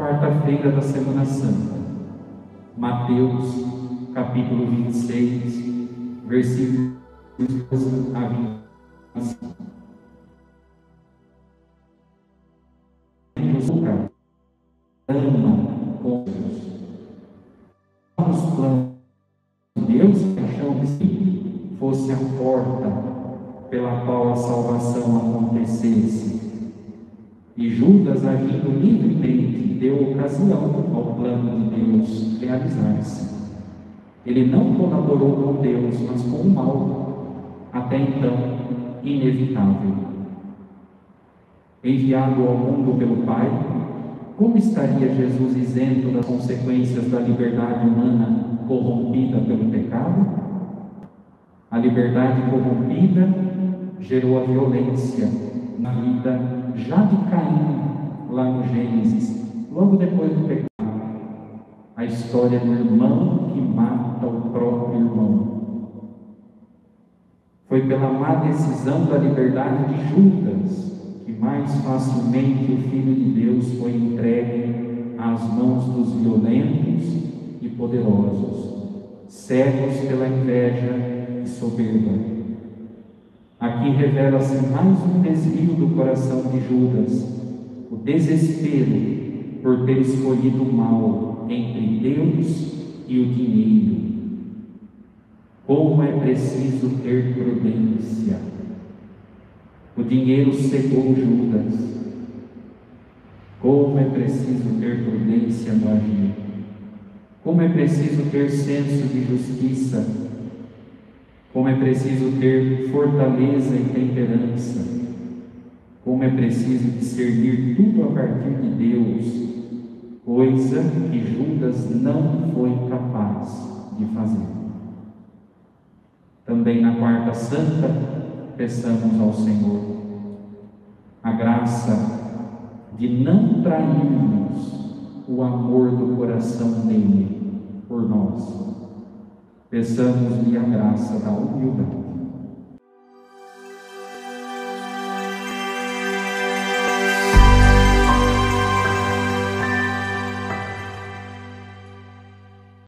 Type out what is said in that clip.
quarta-feira da Semana Santa. Mateus, capítulo 26, versículos a 25. ama com Deus. Os planos de Deus, paixão que fosse a porta pela qual a salvação acontecesse. E Judas, agindo livremente, deu ocasião ao plano de Deus realizar-se. Ele não colaborou com Deus, mas com o mal, até então inevitável. Enviado ao mundo pelo Pai, como estaria Jesus isento das consequências da liberdade humana corrompida pelo pecado? A liberdade corrompida gerou a violência na vida já de Caim, lá no Gênesis, logo depois do pecado. A história do irmão que mata o próprio irmão. Foi pela má decisão da liberdade de Judas que mais facilmente o Filho de Deus foi entregue às mãos dos violentos e poderosos, cegos pela inveja e soberba. Aqui revela-se mais um desvio do coração de Judas, o desespero por ter escolhido o mal entre Deus e o dinheiro. Como é preciso ter prudência. O dinheiro cegou Judas. Como é preciso ter prudência no agir. Como é preciso ter senso de justiça como é preciso ter fortaleza e temperança, como é preciso discernir tudo a partir de Deus, coisa que Judas não foi capaz de fazer. Também na quarta santa, peçamos ao Senhor a graça de não trairmos o amor do coração dele Peçamos-lhe a graça da humildade.